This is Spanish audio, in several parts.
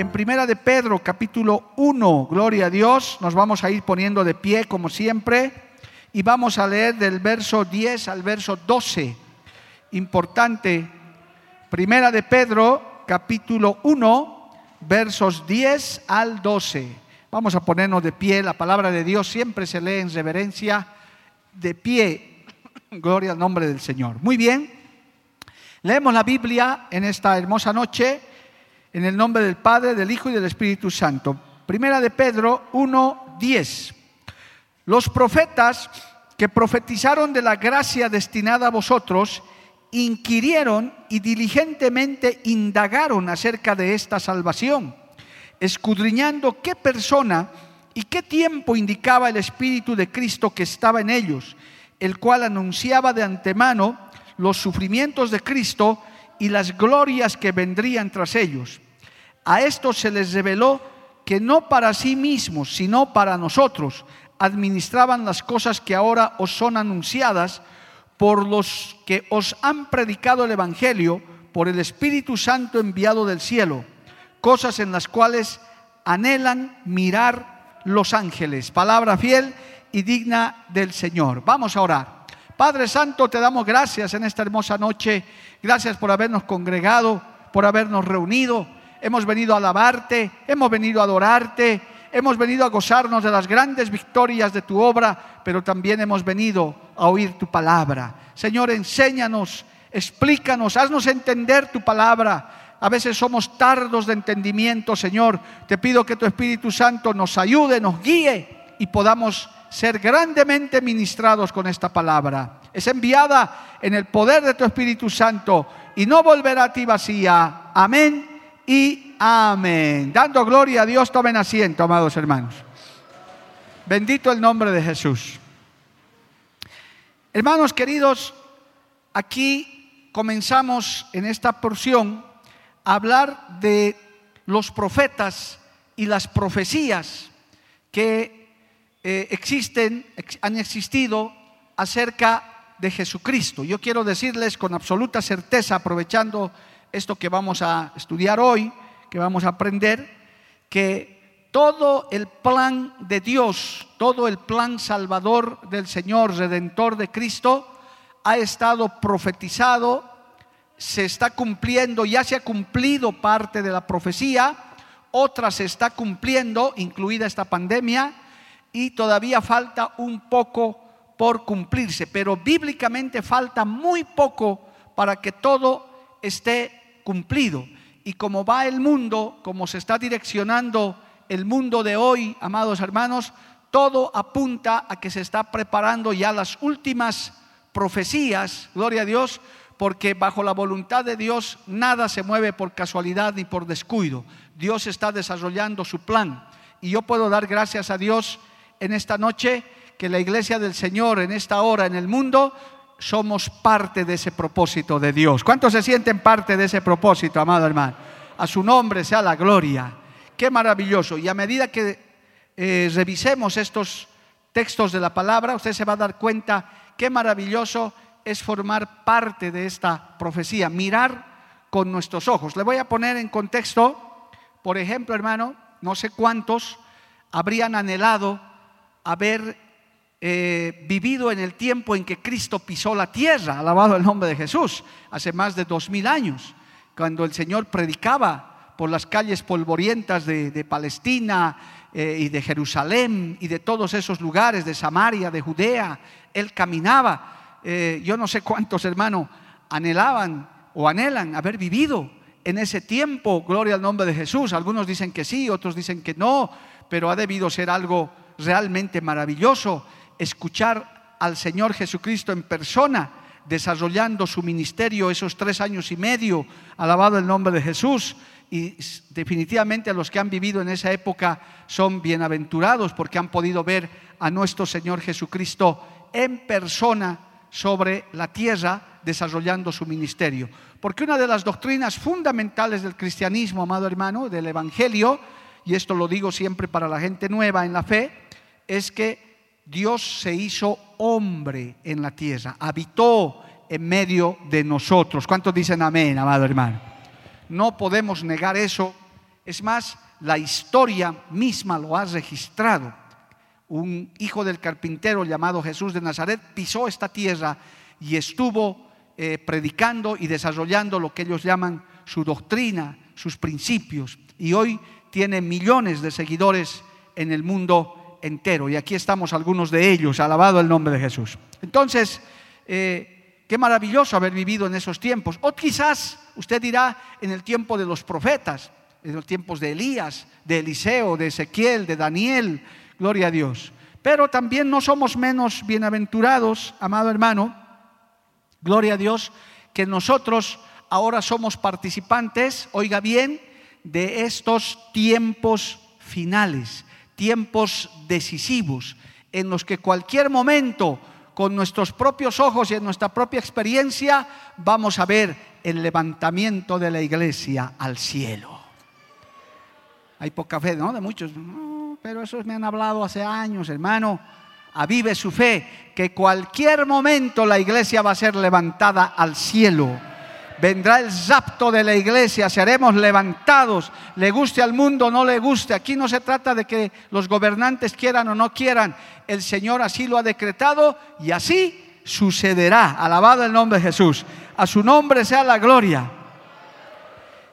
En Primera de Pedro, capítulo 1, gloria a Dios, nos vamos a ir poniendo de pie como siempre. Y vamos a leer del verso 10 al verso 12. Importante, Primera de Pedro, capítulo 1, versos 10 al 12. Vamos a ponernos de pie, la palabra de Dios siempre se lee en reverencia, de pie, gloria al nombre del Señor. Muy bien, leemos la Biblia en esta hermosa noche en el nombre del Padre, del Hijo y del Espíritu Santo. Primera de Pedro 1:10. Los profetas que profetizaron de la gracia destinada a vosotros, inquirieron y diligentemente indagaron acerca de esta salvación, escudriñando qué persona y qué tiempo indicaba el Espíritu de Cristo que estaba en ellos, el cual anunciaba de antemano los sufrimientos de Cristo y las glorias que vendrían tras ellos. A estos se les reveló que no para sí mismos, sino para nosotros, administraban las cosas que ahora os son anunciadas por los que os han predicado el Evangelio, por el Espíritu Santo enviado del cielo, cosas en las cuales anhelan mirar los ángeles. Palabra fiel y digna del Señor. Vamos a orar. Padre Santo, te damos gracias en esta hermosa noche. Gracias por habernos congregado, por habernos reunido. Hemos venido a alabarte, hemos venido a adorarte, hemos venido a gozarnos de las grandes victorias de tu obra, pero también hemos venido a oír tu palabra. Señor, enséñanos, explícanos, haznos entender tu palabra. A veces somos tardos de entendimiento, Señor. Te pido que tu Espíritu Santo nos ayude, nos guíe y podamos ser grandemente ministrados con esta palabra. Es enviada en el poder de tu Espíritu Santo y no volverá a ti vacía. Amén y amén. Dando gloria a Dios, tomen asiento, amados hermanos. Bendito el nombre de Jesús. Hermanos queridos, aquí comenzamos en esta porción a hablar de los profetas y las profecías que eh, existen, han existido acerca de Jesucristo. Yo quiero decirles con absoluta certeza, aprovechando esto que vamos a estudiar hoy, que vamos a aprender, que todo el plan de Dios, todo el plan salvador del Señor, redentor de Cristo, ha estado profetizado, se está cumpliendo, ya se ha cumplido parte de la profecía, otra se está cumpliendo, incluida esta pandemia, y todavía falta un poco por cumplirse, pero bíblicamente falta muy poco para que todo esté cumplido. Y como va el mundo, como se está direccionando el mundo de hoy, amados hermanos, todo apunta a que se está preparando ya las últimas profecías, gloria a Dios, porque bajo la voluntad de Dios nada se mueve por casualidad ni por descuido. Dios está desarrollando su plan. Y yo puedo dar gracias a Dios en esta noche que la iglesia del Señor en esta hora en el mundo somos parte de ese propósito de Dios. ¿Cuántos se sienten parte de ese propósito, amado hermano? A su nombre sea la gloria. Qué maravilloso. Y a medida que eh, revisemos estos textos de la palabra, usted se va a dar cuenta qué maravilloso es formar parte de esta profecía, mirar con nuestros ojos. Le voy a poner en contexto, por ejemplo, hermano, no sé cuántos habrían anhelado haber eh, vivido en el tiempo en que Cristo pisó la tierra, alabado el nombre de Jesús, hace más de dos mil años, cuando el Señor predicaba por las calles polvorientas de, Palestina eh, y de Jerusalén y de todos esos lugares, de Samaria, de Judea, Él caminaba. Eh, yo no sé cuántos hermanos anhelaban o anhelan haber vivido en ese tiempo, gloria al nombre de Jesús. Algunos dicen que sí, otros dicen que no, pero ha debido ser algo realmente maravilloso escuchar al Señor Jesucristo en persona, desarrollando su ministerio esos tres años y medio, alabado el nombre de Jesús. Y definitivamente los que han vivido en esa época son bienaventurados porque han podido ver a nuestro Señor Jesucristo en persona sobre la tierra desarrollando su ministerio. Porque una de las doctrinas fundamentales del cristianismo, amado hermano, del Evangelio, y esto lo digo siempre para la gente nueva en la fe, es que Dios se hizo hombre en la tierra, habitó en medio de nosotros. ¿Cuántos dicen amén, amado hermano? No podemos negar eso. Es más, la historia misma lo ha registrado. Un hijo del carpintero llamado Jesús de Nazaret pisó esta tierra y estuvo eh, predicando y desarrollando lo que ellos llaman su doctrina, sus principios. Y hoy tiene millones de seguidores en el mundo entero. Y aquí estamos algunos de ellos, alabado el nombre de Jesús. Entonces, eh, qué maravilloso haber vivido en esos tiempos. O quizás usted dirá en el tiempo de los profetas, en los tiempos de Elías, de Eliseo, de Ezequiel, de Daniel, gloria a Dios. Pero también no somos menos bienaventurados, amado hermano, gloria a Dios, que nosotros ahora somos participantes, oiga bien, de estos tiempos finales, tiempos decisivos, en los que cualquier momento, con nuestros propios ojos y en nuestra propia experiencia, vamos a ver el levantamiento de la iglesia al cielo. Hay poca fe, ¿no? De muchos, pero esos me han hablado hace años, hermano. Avive su fe, que cualquier momento la iglesia va a ser levantada al cielo vendrá el zapto de la iglesia, seremos levantados, le guste al mundo o no le guste. Aquí no se trata de que los gobernantes quieran o no quieran, el Señor así lo ha decretado y así sucederá. Alabado el nombre de Jesús. A su nombre sea la gloria.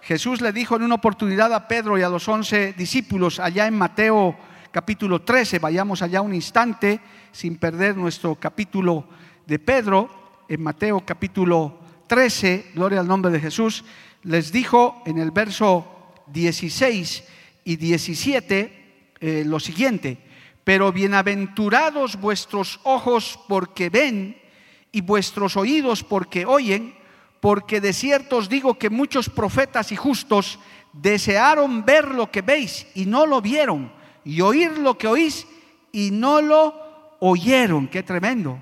Jesús le dijo en una oportunidad a Pedro y a los once discípulos allá en Mateo capítulo 13, vayamos allá un instante sin perder nuestro capítulo de Pedro, en Mateo capítulo 13, gloria al nombre de Jesús, les dijo en el verso 16 y 17 eh, lo siguiente, pero bienaventurados vuestros ojos porque ven y vuestros oídos porque oyen, porque de cierto os digo que muchos profetas y justos desearon ver lo que veis y no lo vieron, y oír lo que oís y no lo oyeron. Qué tremendo.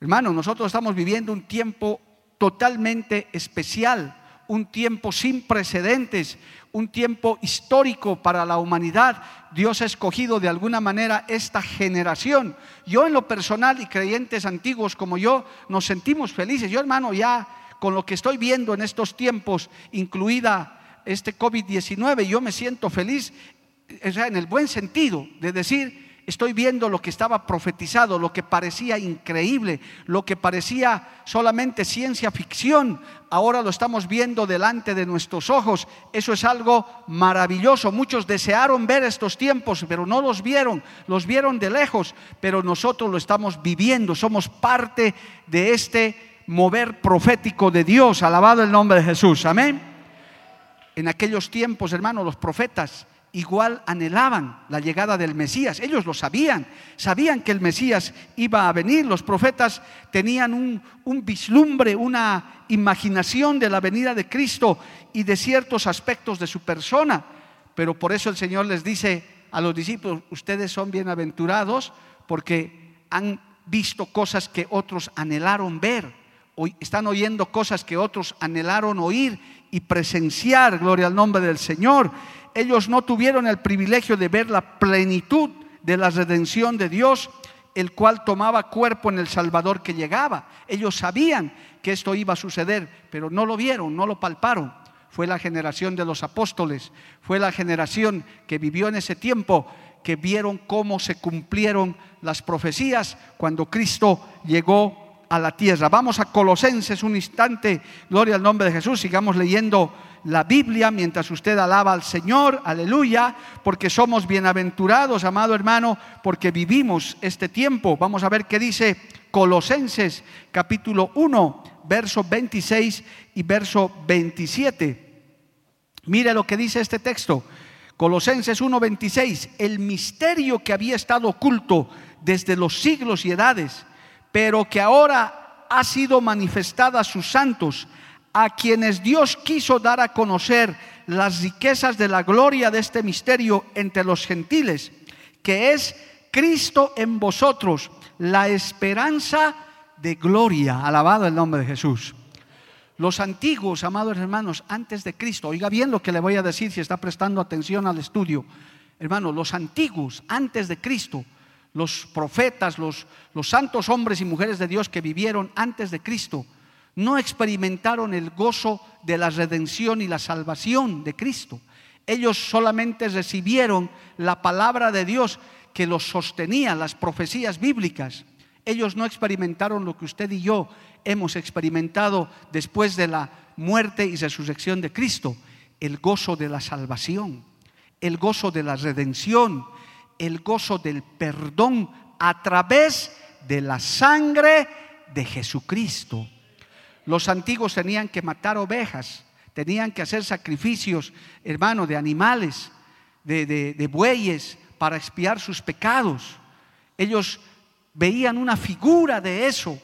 Hermano, nosotros estamos viviendo un tiempo totalmente especial, un tiempo sin precedentes, un tiempo histórico para la humanidad. Dios ha escogido de alguna manera esta generación. Yo en lo personal y creyentes antiguos como yo nos sentimos felices. Yo hermano ya con lo que estoy viendo en estos tiempos, incluida este COVID-19, yo me siento feliz, en el buen sentido de decir, estoy viendo lo que estaba profetizado, lo que parecía increíble, lo que parecía solamente ciencia ficción, ahora lo estamos viendo delante de nuestros ojos. Eso es algo maravilloso. Muchos desearon ver estos tiempos, pero no los vieron, los vieron de lejos, pero nosotros lo estamos viviendo, somos parte de este mover profético de Dios. Alabado el nombre de Jesús. Amén. En aquellos tiempos, hermanos, los profetas igual anhelaban la llegada del Mesías. Ellos lo sabían, sabían que el Mesías iba a venir. Los profetas tenían un, vislumbre, una imaginación de la venida de Cristo y de ciertos aspectos de su persona. Pero por eso el Señor les dice a los discípulos, ustedes son bienaventurados porque han visto cosas que otros anhelaron ver, están oyendo cosas que otros anhelaron oír y presenciar, gloria al nombre del Señor ellos no tuvieron el privilegio de ver la plenitud de la redención de Dios, el cual tomaba cuerpo en el Salvador que llegaba. Ellos sabían que esto iba a suceder, pero no lo vieron, no lo palparon. Fue la generación de los apóstoles, fue la generación que vivió en ese tiempo, que vieron cómo se cumplieron las profecías cuando Cristo llegó a la tierra. Vamos a Colosenses un instante, gloria al nombre de Jesús, sigamos leyendo la Biblia mientras usted alaba al Señor, aleluya, porque somos bienaventurados, amado hermano, porque vivimos este tiempo. Vamos a ver qué dice Colosenses capítulo 1, verso 26 y verso 27. Mire lo que dice este texto. Colosenses 1:26, el misterio que había estado oculto desde los siglos y edades, pero que ahora ha sido manifestada a sus santos, a quienes Dios quiso dar a conocer las riquezas de la gloria de este misterio entre los gentiles, que es Cristo en vosotros, la esperanza de gloria. Alabado el nombre de Jesús. Los antiguos, amados hermanos, antes de Cristo, oiga bien lo que le voy a decir si está prestando atención al estudio. Hermanos, los antiguos, antes de Cristo, los profetas, los, santos hombres y mujeres de Dios que vivieron antes de Cristo, no experimentaron el gozo de la redención y la salvación de Cristo. Ellos solamente recibieron la palabra de Dios que los sostenía, las profecías bíblicas. Ellos no experimentaron lo que usted y yo hemos experimentado después de la muerte y resurrección de Cristo, el gozo de la salvación, el gozo de la redención, el gozo del perdón a través de la sangre de Jesucristo. Los antiguos tenían que matar ovejas, tenían que hacer sacrificios, hermano, de animales, de, bueyes, para expiar sus pecados. Ellos veían una figura de eso,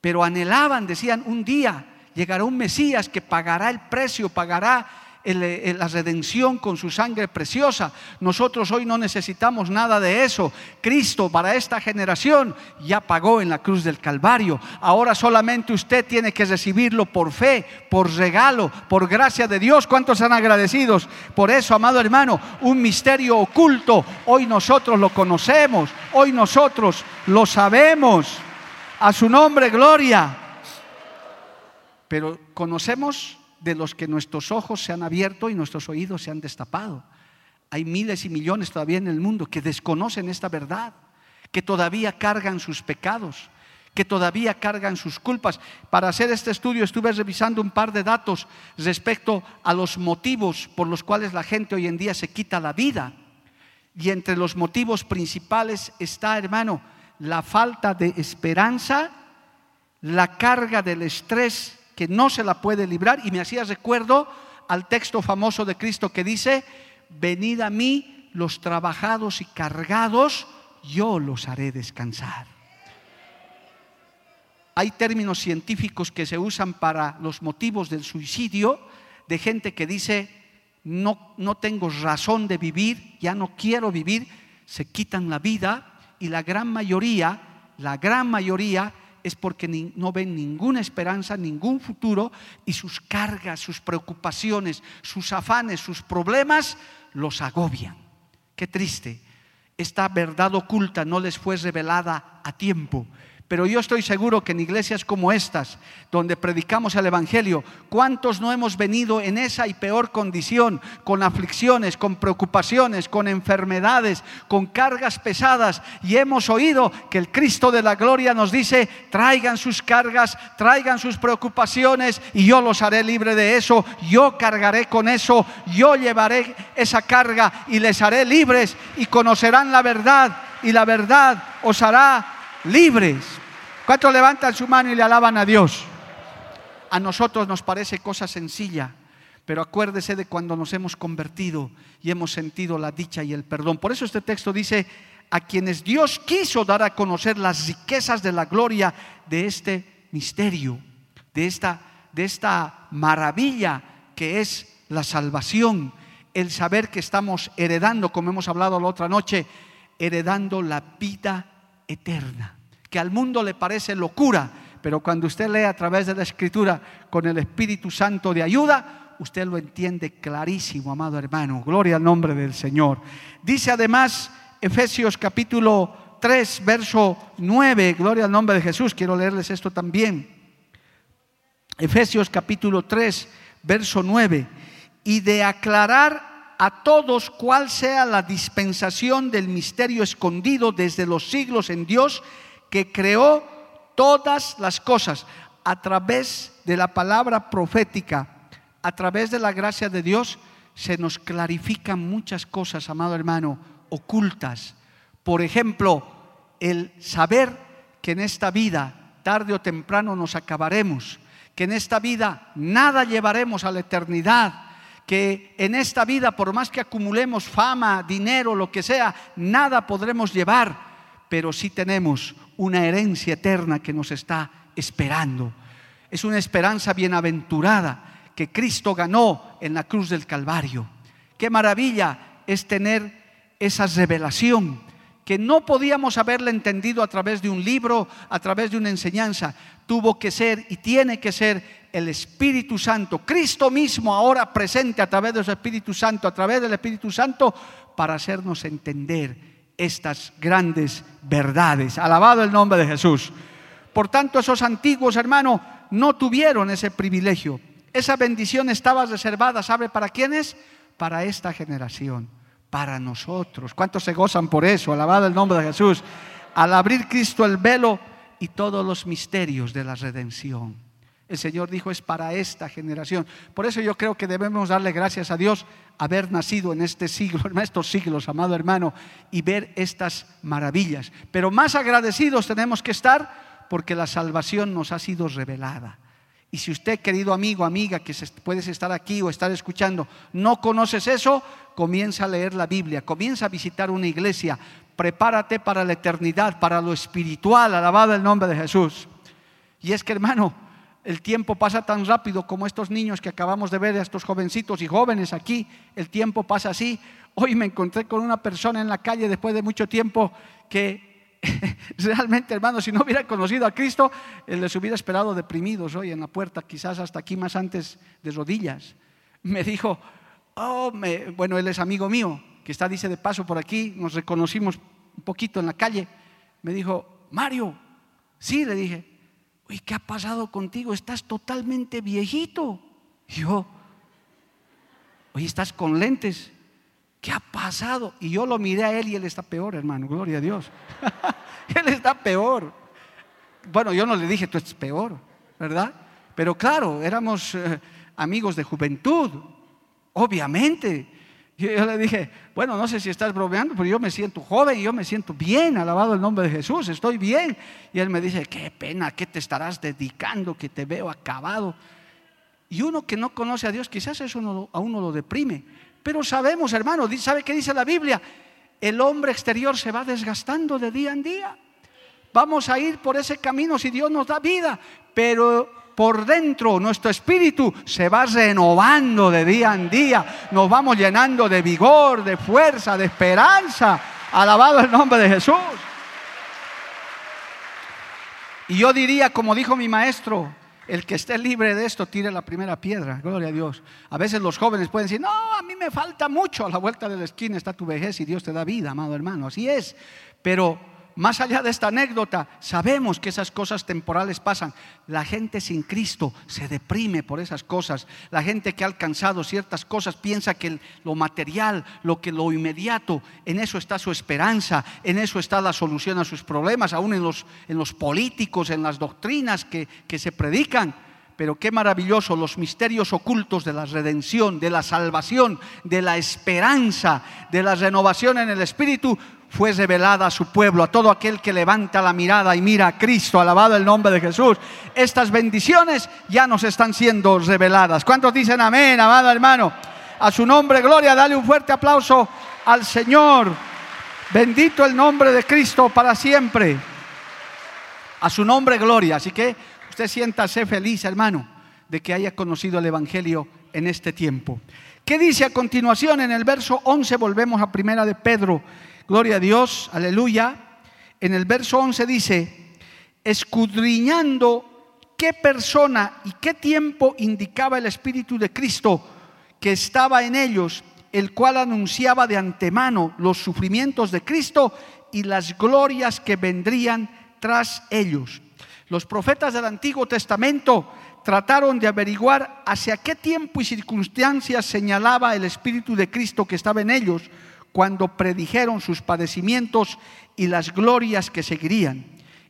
pero anhelaban, decían, un día llegará un Mesías que pagará el precio, pagará la redención con su sangre preciosa. Nosotros hoy no necesitamos nada de eso. Cristo para esta generación ya pagó en la cruz del Calvario. Ahora solamente usted tiene que recibirlo por fe, por regalo, por gracia de Dios. ¿Cuántos han agradecidos? Por eso, amado hermano, un misterio oculto. Hoy nosotros lo conocemos, hoy nosotros lo sabemos. A su nombre, gloria. Pero conocemos de los que nuestros ojos se han abierto y nuestros oídos se han destapado. Hay miles y millones todavía en el mundo que desconocen esta verdad, que todavía cargan sus pecados, que todavía cargan sus culpas. Para hacer este estudio estuve revisando un par de datos respecto a los motivos por los cuales la gente hoy en día se quita la vida. Y entre los motivos principales está, hermano, la falta de esperanza, la carga del estrés que no se la puede librar. Y me hacía recuerdo al texto famoso de Cristo que dice, venid a mí los trabajados y cargados, yo los haré descansar. Hay términos científicos que se usan para los motivos del suicidio, de gente que dice, no, no tengo razón de vivir, ya no quiero vivir, se quitan la vida y la gran mayoría, la gran mayoría es porque no ven ninguna esperanza, ningún futuro y sus cargas, sus preocupaciones, sus afanes, sus problemas los agobian. Qué triste. Esta verdad oculta no les fue revelada a tiempo pero yo estoy seguro que en iglesias como estas, donde predicamos el Evangelio, ¿cuántos no hemos venido en esa y peor condición, con aflicciones, con preocupaciones, con enfermedades, con cargas pesadas? Y hemos oído que el Cristo de la gloria nos dice, traigan sus cargas, traigan sus preocupaciones y yo los haré libre de eso, yo cargaré con eso, yo llevaré esa carga y les haré libres y conocerán la verdad y la verdad os hará libres. ¿Cuántos levantan su mano y le alaban a Dios? A nosotros nos parece cosa sencilla, pero acuérdese de cuando nos hemos convertido y hemos sentido la dicha y el perdón. Por eso este texto dice, a quienes Dios quiso dar a conocer las riquezas de la gloria de este misterio, de esta, de esta maravilla que es la salvación, el saber que estamos heredando, como hemos hablado la otra noche, heredando la vida eterna que al mundo le parece locura, pero cuando usted lee a través de la escritura con el Espíritu Santo de ayuda, usted lo entiende clarísimo, amado hermano. Gloria al nombre del Señor. Dice además Efesios capítulo 3, verso 9, gloria al nombre de Jesús. Quiero leerles esto también. Efesios capítulo 3, verso 9. Y de aclarar a todos cuál sea la dispensación del misterio escondido desde los siglos en Dios que creó todas las cosas a través de la palabra profética, a través de la gracia de Dios, se nos clarifican muchas cosas, amado hermano, ocultas. Por ejemplo, el saber que en esta vida, tarde o temprano, nos acabaremos, que en esta vida nada llevaremos a la eternidad, que en esta vida, por más que acumulemos fama, dinero, lo que sea, nada podremos llevar, pero sí tenemos una herencia eterna que nos está esperando. Es una esperanza bienaventurada que Cristo ganó en la cruz del Calvario. Qué maravilla es tener esa revelación que no podíamos haberla entendido a través de un libro, a través de una enseñanza. Tuvo que ser y tiene que ser el Espíritu Santo, Cristo mismo ahora presente a través del Espíritu Santo, a través del Espíritu Santo, para hacernos entender estas grandes verdades. Alabado el nombre de Jesús. Por tanto, esos antiguos hermanos no tuvieron ese privilegio. Esa bendición estaba reservada, ¿sabe para quiénes? Para esta generación para nosotros. ¿Cuántos se gozan por eso? Alabado el nombre de Jesús. Al abrir Cristo el velo y todos los misterios de la redención. El Señor dijo es para esta generación. Por eso yo creo que debemos darle gracias a Dios haber nacido en este siglo, en estos siglos, amado hermano, y ver estas maravillas. Pero más agradecidos tenemos que estar porque la salvación nos ha sido revelada. Y si usted, querido amigo, amiga, que puedes estar aquí o estar escuchando, no conoces eso, comienza a leer la Biblia, comienza a visitar una iglesia, prepárate para la eternidad, para lo espiritual, alabado el nombre de Jesús. Y es que, hermano, el tiempo pasa tan rápido como estos niños que acabamos de ver, estos jovencitos y jóvenes aquí, el tiempo pasa así. Hoy me encontré con una persona en la calle después de mucho tiempo que realmente, hermano, si no hubiera conocido a Cristo, les hubiera esperado deprimidos hoy en la puerta, quizás hasta aquí más antes de rodillas. Me dijo, oh, bueno, él es amigo mío, que está, dice, de paso por aquí, nos reconocimos un poquito en la calle. Me dijo, Mario, sí, le dije, uy, ¿qué ha pasado contigo? Estás totalmente viejito. Y yo, oye, estás con lentes. ¿Qué ha pasado? Y yo lo miré a él y él está peor, hermano, gloria a Dios. él está peor. Bueno, yo no le dije, tú estás peor, ¿verdad? Pero claro, éramos eh, amigos de juventud, obviamente. Yo, yo le dije, bueno, no sé si estás bromeando, pero yo me siento joven y yo me siento bien, alabado el nombre de Jesús, estoy bien. Y él me dice, qué pena, ¿qué te estarás dedicando? Que te veo acabado. Y uno que no conoce a Dios, quizás eso a uno lo deprime. Pero sabemos, hermano, ¿sabe qué dice la Biblia? El hombre exterior se va desgastando de día en día. Vamos a ir por ese camino si Dios nos da vida, pero por dentro nuestro espíritu se va renovando de día en día. Nos vamos llenando de vigor, de fuerza, de esperanza. Alabado el nombre de Jesús. Y yo diría, como dijo mi maestro, el que esté libre de esto, tire la primera piedra. Gloria a Dios. A veces los jóvenes pueden decir, no, a mí me falta mucho. A la vuelta de la esquina está tu vejez y Dios te da vida, amado hermano. Así es. Pero más allá de esta anécdota, sabemos que esas cosas temporales pasan. La gente sin Cristo se deprime por esas cosas. La gente que ha alcanzado ciertas cosas piensa que lo material, lo que lo inmediato, en eso está su esperanza, en eso está la solución a sus problemas, aún en los, en los políticos, en las doctrinas que, que se predican. Pero qué maravilloso los misterios ocultos de la redención, de la salvación, de la esperanza, de la renovación en el Espíritu fue revelada a su pueblo, a todo aquel que levanta la mirada y mira a Cristo, alabado el nombre de Jesús. Estas bendiciones ya nos están siendo reveladas. ¿Cuántos dicen amén, amado hermano? A su nombre, gloria, dale un fuerte aplauso al Señor. Bendito el nombre de Cristo para siempre. A su nombre, gloria. Así que usted siéntase feliz, hermano, de que haya conocido el Evangelio en este tiempo. ¿Qué dice a continuación en el verso 11? Volvemos a primera de Pedro Gloria a Dios, aleluya. En el verso 11 dice, escudriñando qué persona y qué tiempo indicaba el Espíritu de Cristo que estaba en ellos, el cual anunciaba de antemano los sufrimientos de Cristo y las glorias que vendrían tras ellos. Los profetas del Antiguo Testamento trataron de averiguar hacia qué tiempo y circunstancias señalaba el Espíritu de Cristo que estaba en ellos cuando predijeron sus padecimientos y las glorias que seguirían.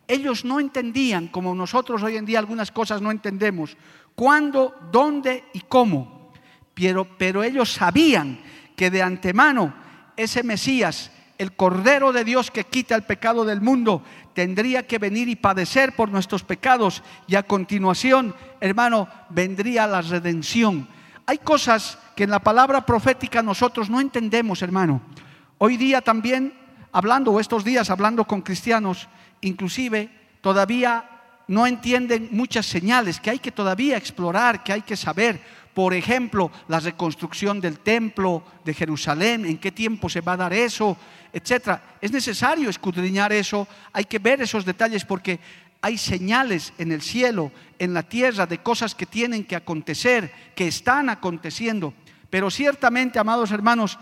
Ellos no entendían, como nosotros hoy en día algunas cosas no entendemos, cuándo, dónde y cómo. Pero, pero ellos sabían que de antemano ese Mesías, el Cordero de Dios que quita el pecado del mundo, tendría que venir y padecer por nuestros pecados y a continuación, hermano, vendría la redención. Hay cosas que en la palabra profética nosotros no entendemos, hermano. Hoy día también, hablando, o estos días hablando con cristianos, inclusive todavía no entienden muchas señales que hay que todavía explorar, que hay que saber. Por ejemplo, la reconstrucción del templo de Jerusalén, en qué tiempo se va a dar eso, etcétera. Es necesario escudriñar eso, hay que ver esos detalles porque hay señales en el cielo, en la tierra, de cosas que tienen que acontecer, que están aconteciendo. Pero ciertamente, amados hermanos,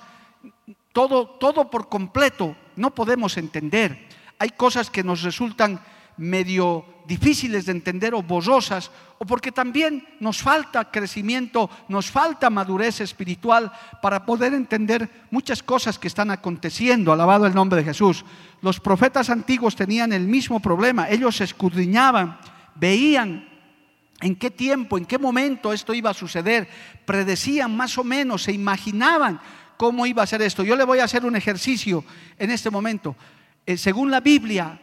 todo, todo por completo no podemos entender. Hay cosas que nos resultan medio difíciles de entender o borrosas, o porque también nos falta crecimiento, nos falta madurez espiritual para poder entender muchas cosas que están aconteciendo. Alabado el nombre de Jesús. Los profetas antiguos tenían el mismo problema, ellos escudriñaban, veían en qué tiempo, en qué momento esto iba a suceder, predecían más o menos, se imaginaban cómo iba a ser esto. Yo le voy a hacer un ejercicio en este momento. Eh, según la Biblia,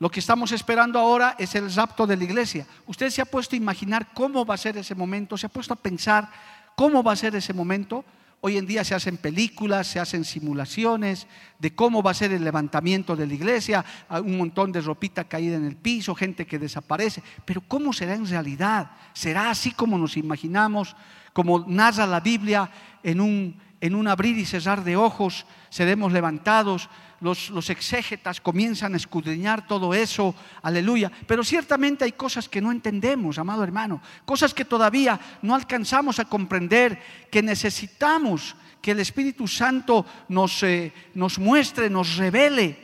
lo que estamos esperando ahora es el rapto de la iglesia. Usted se ha puesto a imaginar cómo va a ser ese momento, se ha puesto a pensar cómo va a ser ese momento. Hoy en día se hacen películas, se hacen simulaciones de cómo va a ser el levantamiento de la iglesia, un montón de ropita caída en el piso, gente que desaparece. Pero ¿cómo será en realidad? ¿Será así como nos imaginamos, como narra la Biblia en un, en un abrir y cesar de ojos? Seremos levantados los, exégetas comienzan a escudriñar todo eso, aleluya. Pero ciertamente hay cosas que no entendemos, amado hermano, cosas que todavía no alcanzamos a comprender, que necesitamos que el Espíritu Santo nos, eh, nos muestre, nos revele.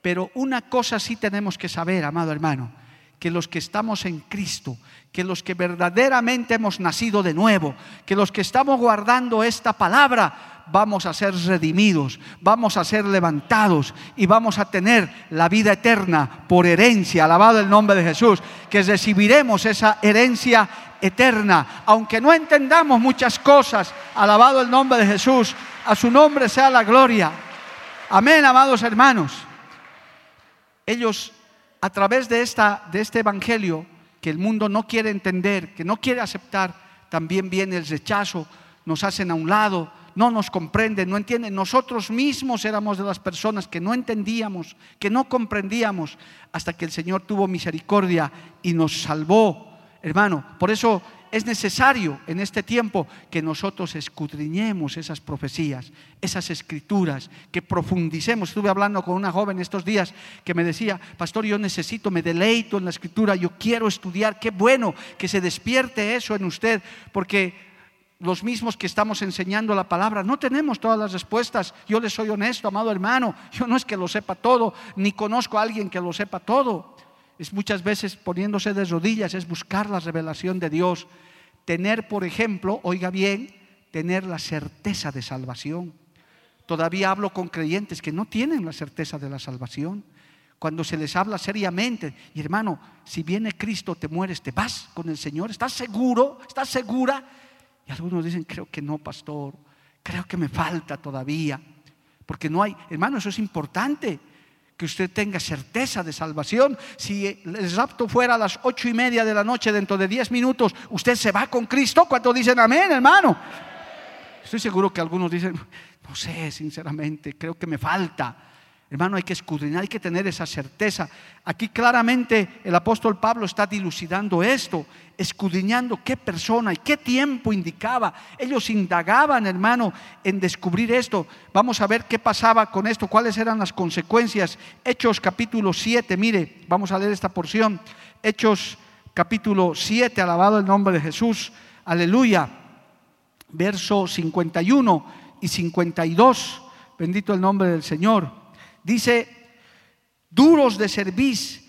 Pero una cosa sí tenemos que saber, amado hermano, que los que estamos en Cristo, que los que verdaderamente hemos nacido de nuevo, que los que estamos guardando esta palabra, vamos a ser redimidos, vamos a ser levantados y vamos a tener la vida eterna por herencia. Alabado el nombre de Jesús, que recibiremos esa herencia eterna, aunque no entendamos muchas cosas. Alabado el nombre de Jesús, a su nombre sea la gloria. Amén, amados hermanos. Ellos, a través de, esta, de este evangelio que el mundo no quiere entender, que no quiere aceptar, también viene el rechazo, nos hacen a un lado, no nos comprenden, no entienden. Nosotros mismos éramos de las personas que no entendíamos, que no comprendíamos, hasta que el Señor tuvo misericordia y nos salvó. Hermano, por eso es necesario en este tiempo que nosotros escudriñemos esas profecías, esas escrituras, que profundicemos. Estuve hablando con una joven estos días que me decía, pastor, yo necesito, me deleito en la escritura, yo quiero estudiar, qué bueno que se despierte eso en usted, porque los mismos que estamos enseñando la palabra, no tenemos todas las respuestas. Yo le soy honesto, amado hermano, yo no es que lo sepa todo, ni conozco a alguien que lo sepa todo. Es muchas veces poniéndose de rodillas, es buscar la revelación de Dios. Tener, por ejemplo, oiga bien, tener la certeza de salvación. Todavía hablo con creyentes que no tienen la certeza de la salvación. Cuando se les habla seriamente, y hermano, si viene Cristo, te mueres, te vas con el Señor, ¿estás seguro? ¿Estás segura? Y algunos dicen, creo que no, pastor, creo que me falta todavía. Porque no hay, hermano, eso es importante, que usted tenga certeza de salvación. Si el rapto fuera a las ocho y media de la noche, dentro de diez minutos, usted se va con Cristo. ¿Cuánto dicen amén, hermano? Estoy seguro que algunos dicen, no sé, sinceramente, creo que me falta. Hermano, hay que escudriñar, hay que tener esa certeza. Aquí claramente el apóstol Pablo está dilucidando esto, escudriñando qué persona y qué tiempo indicaba. Ellos indagaban, hermano, en descubrir esto. Vamos a ver qué pasaba con esto, cuáles eran las consecuencias. Hechos capítulo 7, mire, vamos a leer esta porción. Hechos capítulo 7, alabado el nombre de Jesús, aleluya. Verso 51 y 52, bendito el nombre del Señor. Dice, duros de cerviz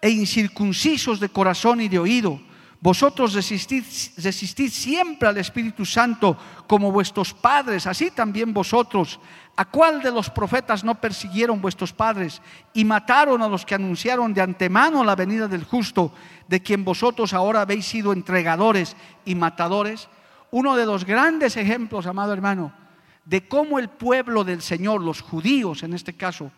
e incircuncisos de corazón y de oído. Vosotros resistid, resistid siempre al Espíritu Santo como vuestros padres, así también vosotros. ¿A cuál de los profetas no persiguieron vuestros padres y mataron a los que anunciaron de antemano la venida del justo, de quien vosotros ahora habéis sido entregadores y matadores? Uno de los grandes ejemplos, amado hermano, de cómo el pueblo del Señor, los judíos en este caso,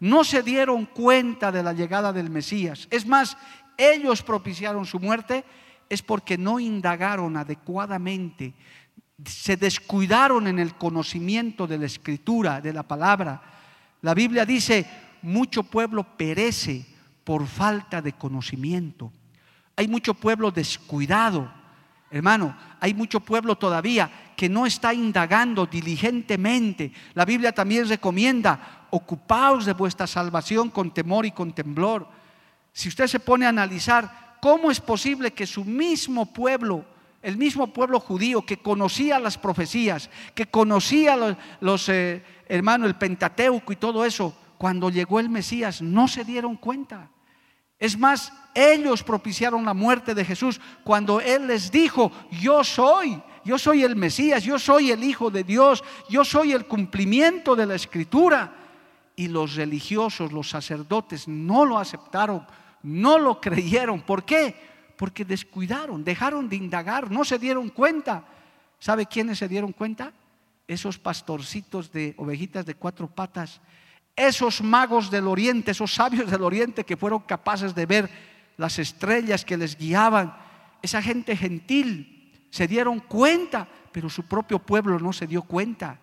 no se dieron cuenta de la llegada del Mesías. Es más, ellos propiciaron su muerte, es porque no indagaron adecuadamente se descuidaron en el conocimiento de la escritura, de la palabra. La Biblia dice, mucho pueblo perece por falta de conocimiento. Hay mucho pueblo descuidado. Hermano, hay mucho pueblo todavía que no está indagando diligentemente. La Biblia también recomienda, ocupaos de vuestra salvación con temor y con temblor. Si usted se pone a analizar cómo es posible que su mismo pueblo, el mismo pueblo judío que conocía las profecías, que conocía los, los eh, el Pentateuco y todo eso, cuando llegó el Mesías no se dieron cuenta. Es más, ellos propiciaron la muerte de Jesús cuando Él les dijo, yo soy, yo soy el Mesías, yo soy el Hijo de Dios, yo soy el cumplimiento de la Escritura. Y los religiosos, los sacerdotes, no lo aceptaron, no lo creyeron. ¿Por qué? Porque descuidaron, dejaron de indagar, no se dieron cuenta. ¿Sabe quiénes se dieron cuenta? Esos pastorcitos de ovejitas de cuatro patas esos magos del oriente, esos sabios del oriente que fueron capaces de ver las estrellas que les guiaban, esa gente gentil se dieron cuenta, pero su propio pueblo no se dio cuenta.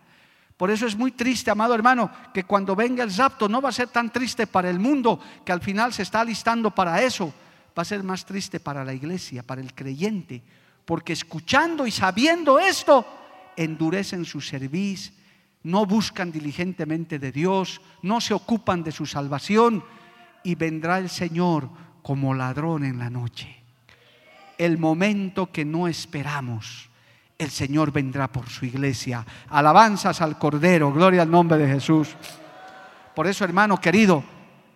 Por eso es muy triste, amado hermano, que cuando venga el rapto no va a ser tan triste para el mundo que al final se está alistando para eso, va a ser más triste para la iglesia, para el creyente, porque escuchando y sabiendo esto, endurecen su servicio no buscan diligentemente de Dios, no se ocupan de su salvación y vendrá el Señor como ladrón en la noche. El momento que no esperamos, el Señor vendrá por su iglesia. Alabanzas al Cordero, gloria al nombre de Jesús. Por eso, hermano querido,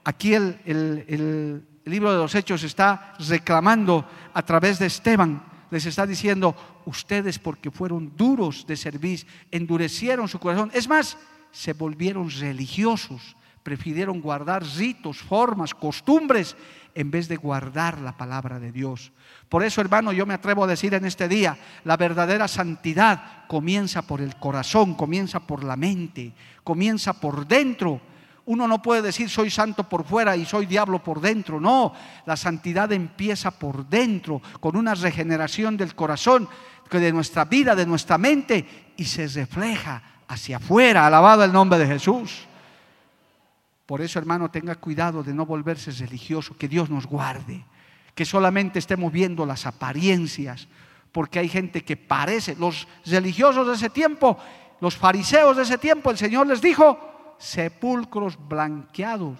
aquí el, libro de los Hechos está reclamando a través de Esteban les está diciendo, ustedes porque fueron duros de servir, endurecieron su corazón. Es más, se volvieron religiosos, prefirieron guardar ritos, formas, costumbres, en vez de guardar la palabra de Dios. Por eso, hermano, yo me atrevo a decir en este día, la verdadera santidad comienza por el corazón, comienza por la mente, comienza por dentro uno no puede decir soy santo por fuera y soy diablo por dentro. No, la santidad empieza por dentro, con una regeneración del corazón, de nuestra vida, de nuestra mente, y se refleja hacia afuera. Alabado el nombre de Jesús. Por eso, hermano, tenga cuidado de no volverse religioso, que Dios nos guarde, que solamente estemos viendo las apariencias, porque hay gente que parece, los religiosos de ese tiempo, los fariseos de ese tiempo, el Señor les dijo, sepulcros blanqueados.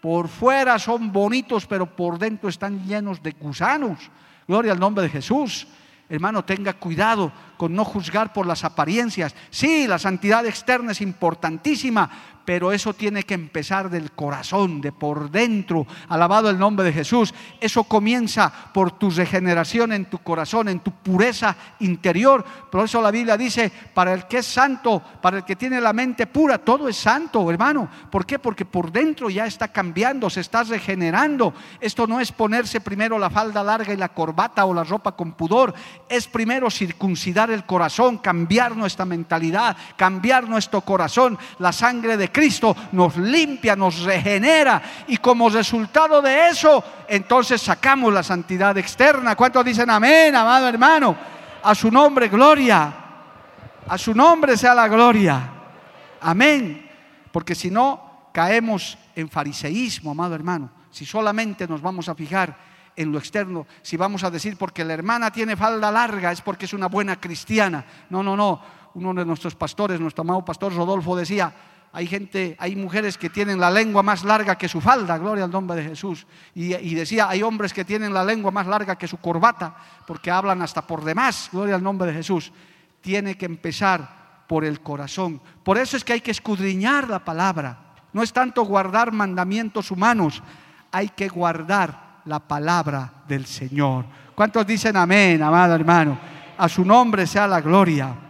Por fuera son bonitos, pero por dentro están llenos de gusanos. Gloria al nombre de Jesús. Hermano, tenga cuidado con no juzgar por las apariencias. Sí, la santidad externa es importantísima, pero eso tiene que empezar del corazón, de por dentro. Alabado el nombre de Jesús. Eso comienza por tu regeneración en tu corazón, en tu pureza interior. Por eso la Biblia dice, para el que es santo, para el que tiene la mente pura, todo es santo, hermano. ¿Por qué? Porque por dentro ya está cambiando, se está regenerando. Esto no es ponerse primero la falda larga y la corbata o la ropa con pudor. Es primero circuncidar el corazón, cambiar nuestra mentalidad, cambiar nuestro corazón. La sangre de Cristo nos limpia, nos regenera y como resultado de eso, entonces sacamos la santidad externa. ¿Cuántos dicen amén, amado hermano? A su nombre, gloria. A su nombre sea la gloria. Amén. Porque si no, caemos en fariseísmo, amado hermano. Si solamente nos vamos a fijar en lo externo, si vamos a decir porque la hermana tiene falda larga es porque es una buena cristiana. No, no, no. Uno de nuestros pastores, nuestro amado pastor Rodolfo decía, hay gente, hay mujeres que tienen la lengua más larga que su falda, gloria al nombre de Jesús. Y, decía, hay hombres que tienen la lengua más larga que su corbata, porque hablan hasta por demás, gloria al nombre de Jesús. Tiene que empezar por el corazón. Por eso es que hay que escudriñar la palabra. No es tanto guardar mandamientos humanos, hay que guardar la palabra del Señor. ¿Cuántos dicen amén, amado hermano? A su nombre sea la gloria.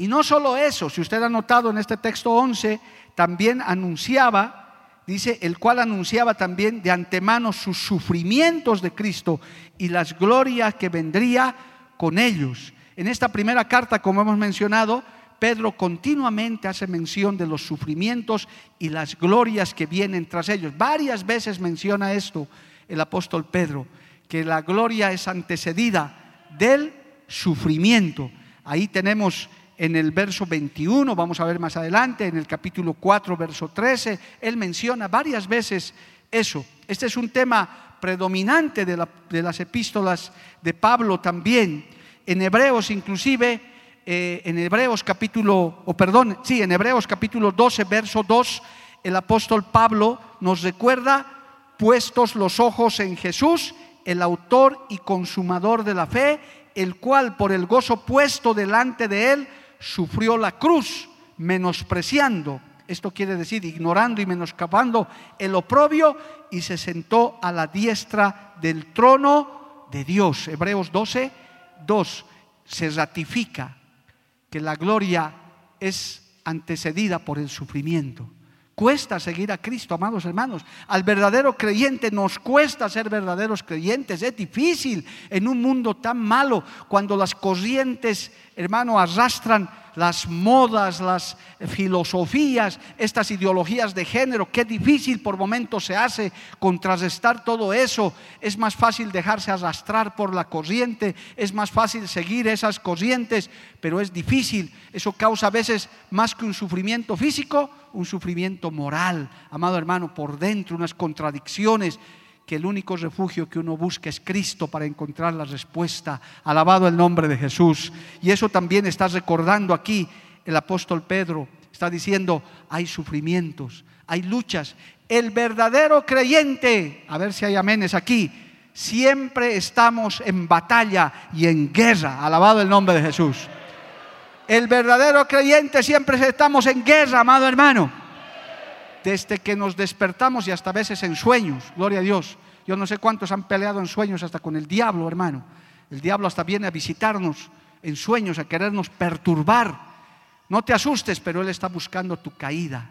Y no solo eso, si usted ha notado en este texto 11, también anunciaba, dice, el cual anunciaba también de antemano sus sufrimientos de Cristo y las glorias que vendría con ellos. En esta primera carta, como hemos mencionado, Pedro continuamente hace mención de los sufrimientos y las glorias que vienen tras ellos. Varias veces menciona esto el apóstol Pedro, que la gloria es antecedida del sufrimiento. Ahí tenemos en el verso 21, vamos a ver más adelante, en el capítulo 4, verso 13, él menciona varias veces eso. Este es un tema predominante de, las epístolas de Pablo también. En Hebreos inclusive, eh, en Hebreos capítulo, o perdón, sí, en Hebreos capítulo 12, verso 2, el apóstol Pablo nos recuerda, puestos los ojos en Jesús, el autor y consumador de la fe, el cual por el gozo puesto delante de él, sufrió la cruz, menospreciando, esto quiere decir ignorando y menoscapando el oprobio, y se sentó a la diestra del trono de Dios. Hebreos 12, 2, se ratifica que la gloria es antecedida por el sufrimiento. Cuesta seguir a Cristo, amados hermanos. Al verdadero creyente nos cuesta ser verdaderos creyentes. Es difícil en un mundo tan malo cuando las corrientes, hermano, arrastran las modas, las filosofías, estas ideologías de género. Qué difícil por momentos se hace contrarrestar todo eso. Es más fácil dejarse arrastrar por la corriente, es más fácil seguir esas corrientes, pero es difícil. Eso causa a veces más que un sufrimiento físico, un sufrimiento moral. Amado hermano, por dentro unas contradicciones que el único refugio que uno busca es Cristo para encontrar la respuesta. Alabado el nombre de Jesús. Y eso también está recordando aquí el apóstol Pedro. Está diciendo, hay sufrimientos, hay luchas. El verdadero creyente, a ver si hay amenes aquí, siempre estamos en batalla y en guerra. Alabado el nombre de Jesús. El verdadero creyente siempre estamos en guerra, amado hermano desde que nos despertamos y hasta veces en sueños, gloria a Dios. Yo no sé cuántos han peleado en sueños hasta con el diablo, hermano. El diablo hasta viene a visitarnos en sueños, a querernos perturbar. No te asustes, pero él está buscando tu caída.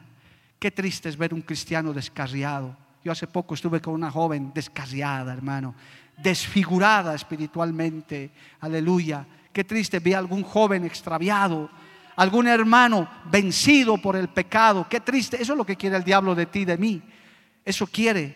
Qué triste es ver un cristiano descarriado. Yo hace poco estuve con una joven descarriada, hermano, desfigurada espiritualmente. Aleluya. Qué triste ver a algún joven extraviado algún hermano vencido por el pecado. Qué triste. Eso es lo que quiere el diablo de ti, de mí. Eso quiere.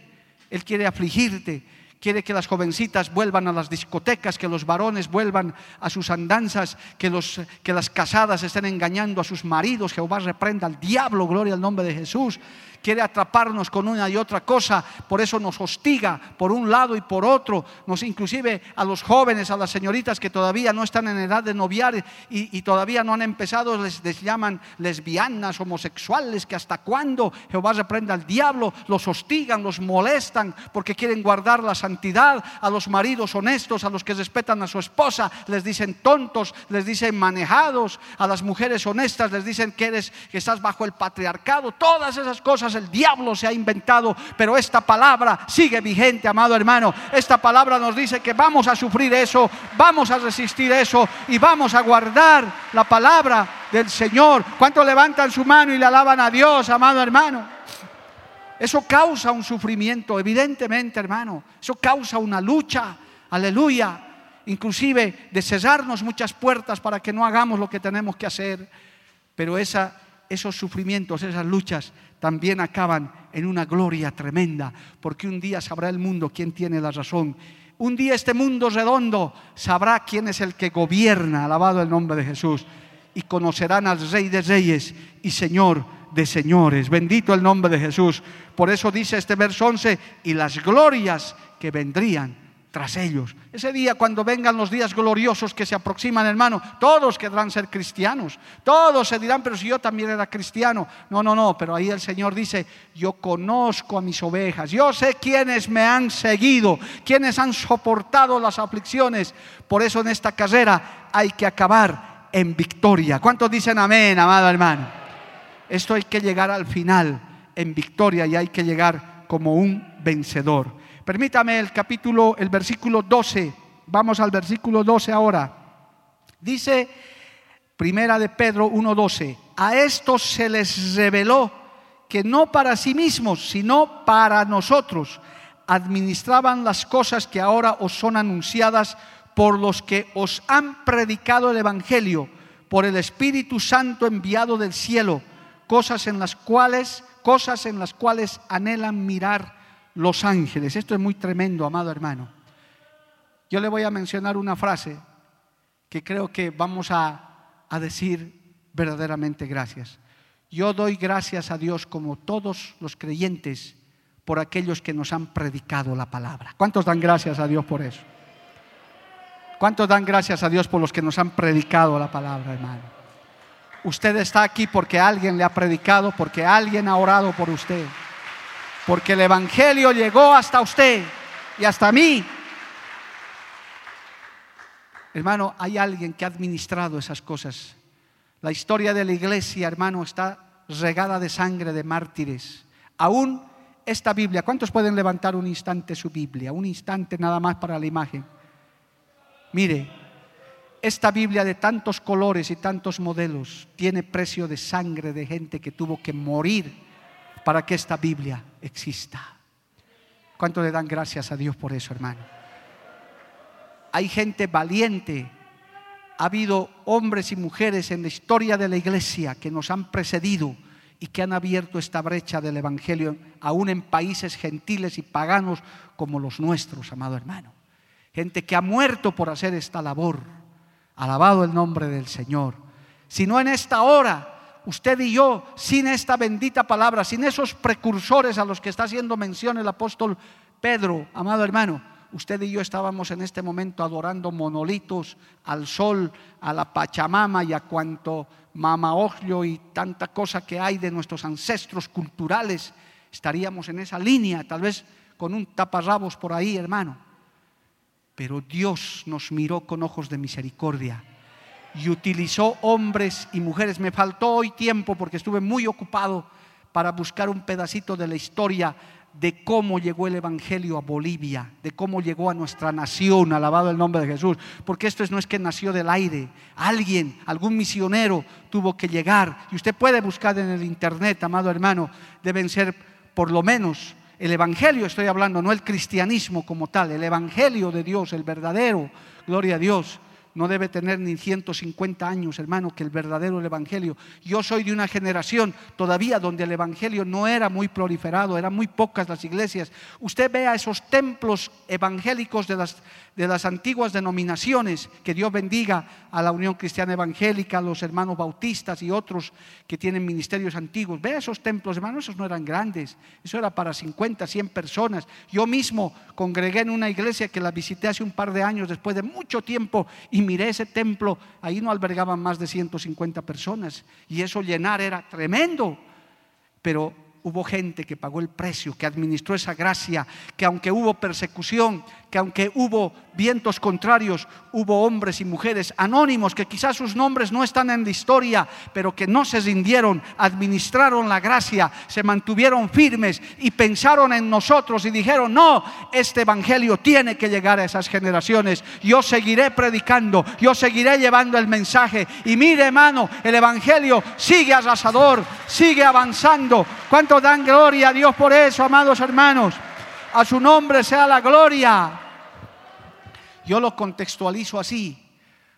Él quiere afligirte. Quiere que las jovencitas vuelvan a las discotecas, que los varones vuelvan a sus andanzas, que, los, que las casadas estén engañando a sus maridos. Jehová reprenda al diablo, gloria al nombre de Jesús quiere atraparnos con una y otra cosa, por eso nos hostiga por un lado y por otro, nos inclusive a los jóvenes, a las señoritas que todavía no están en edad de noviar y, todavía no han empezado, les, llaman lesbianas, homosexuales, que hasta cuándo Jehová reprenda al diablo, los hostigan, los molestan porque quieren guardar la santidad, a los maridos honestos, a los que respetan a su esposa, les dicen tontos, les dicen manejados, a las mujeres honestas les dicen que eres que estás bajo el patriarcado, todas esas cosas el diablo se ha inventado, pero esta palabra sigue vigente, amado hermano. Esta palabra nos dice que vamos a sufrir eso, vamos a resistir eso y vamos a guardar la palabra del Señor. ¿Cuántos levantan su mano y le alaban a Dios, amado hermano? Eso causa un sufrimiento, evidentemente, hermano. Eso causa una lucha, aleluya. Inclusive de cerrarnos muchas puertas para que no hagamos lo que tenemos que hacer. Pero esa, esos sufrimientos, esas luchas también acaban en una gloria tremenda, porque un día sabrá el mundo quién tiene la razón. Un día este mundo redondo sabrá quién es el que gobierna, alabado el nombre de Jesús, y conocerán al Rey de Reyes y Señor de señores. Bendito el nombre de Jesús. Por eso dice este verso 11, y las glorias que vendrían tras ellos. Ese día, cuando vengan los días gloriosos que se aproximan, hermano, todos querrán ser cristianos. Todos se dirán, pero si yo también era cristiano. No, no, no, pero ahí el Señor dice, yo conozco a mis ovejas. Yo sé quiénes me han seguido, quienes han soportado las aflicciones. Por eso en esta carrera hay que acabar en victoria. ¿Cuántos dicen amén, amado hermano? Esto hay que llegar al final en victoria y hay que llegar como un vencedor. Permítame el capítulo, el versículo 12. Vamos al versículo 12 ahora. Dice Primera de Pedro 1:12, a estos se les reveló que no para sí mismos, sino para nosotros administraban las cosas que ahora os son anunciadas por los que os han predicado el evangelio, por el Espíritu Santo enviado del cielo, cosas en las cuales cosas en las cuales anhelan mirar los ángeles. Esto es muy tremendo, amado hermano. Yo le voy a mencionar una frase que creo que vamos a decir verdaderamente gracias. Yo doy gracias a Dios como todos los creyentes por aquellos que nos han predicado la palabra. ¿Cuántos dan gracias a Dios por eso? ¿Cuántos dan gracias a Dios por los que nos han predicado la palabra, hermano? Usted está aquí porque alguien le ha predicado, porque alguien ha orado por usted, porque el Evangelio llegó hasta usted y hasta mí. Hermano, hay alguien que ha administrado esas cosas. La historia de la iglesia, hermano, está regada de sangre de mártires. Aún esta Biblia, ¿cuántos pueden levantar un instante su Biblia? Un instante nada más para la imagen. Mire, esta Biblia de tantos colores y tantos modelos tiene precio de sangre de gente que tuvo que morir para que esta Biblia exista. ¿Cuánto le dan gracias a Dios por eso, hermano? Hay gente valiente. Ha habido hombres y mujeres en la historia de la iglesia que nos han precedido y que han abierto esta brecha del Evangelio aún en países gentiles y paganos como los nuestros, amado hermano. Gente que ha muerto por hacer esta labor. Alabado el nombre del Señor. Si no en esta hora, usted y yo, sin esta bendita palabra, sin esos precursores a los que está haciendo mención el apóstol Pedro, amado hermano, usted y yo estábamos en este momento adorando monolitos al sol, a la Pachamama y a cuanto mamaoglio y tanta cosa que hay de nuestros ancestros culturales. Estaríamos en esa línea, tal vez con un taparrabos por ahí, hermano. Pero Dios nos miró con ojos de misericordia y utilizó hombres y mujeres. Me faltó hoy tiempo porque estuve muy ocupado para buscar un pedacito de la historia de cómo llegó el Evangelio a Bolivia, de cómo llegó a nuestra nación, alabado el nombre de Jesús, porque esto no es que nació del aire, alguien, algún misionero tuvo que llegar, y usted puede buscar en el Internet, amado hermano, deben ser por lo menos el Evangelio, estoy hablando, no el cristianismo como tal, el Evangelio de Dios, el verdadero, gloria a Dios no debe tener ni 150 años, hermano, que el verdadero Evangelio. Yo soy de una generación todavía donde el Evangelio no era muy proliferado, eran muy pocas las iglesias. Usted vea esos templos evangélicos de las, de las antiguas denominaciones, que Dios bendiga a la Unión Cristiana Evangélica, a los hermanos bautistas y otros que tienen ministerios antiguos. Vea esos templos, hermano, esos no eran grandes, eso era para 50, 100 personas. Yo mismo congregué en una iglesia que la visité hace un par de años, después de mucho tiempo, y miré ese templo, ahí no albergaban más de 150 personas y eso llenar era tremendo. Pero hubo gente que pagó el precio, que administró esa gracia, que aunque hubo persecución, que aunque hubo vientos contrarios, hubo hombres y mujeres anónimos que quizás sus nombres no están en la historia, pero que no se rindieron, administraron la gracia, se mantuvieron firmes y pensaron en nosotros y dijeron, no, este Evangelio tiene que llegar a esas generaciones. Yo seguiré predicando, yo seguiré llevando el mensaje. Y mire hermano, el Evangelio sigue arrasador, sigue avanzando. ¿Cuánto dan gloria a Dios por eso, amados hermanos? A su nombre sea la gloria. Yo lo contextualizo así,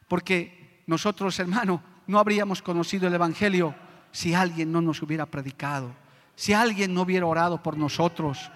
porque nosotros, hermano, no habríamos conocido el Evangelio si alguien no nos hubiera predicado, si alguien no hubiera orado por nosotros.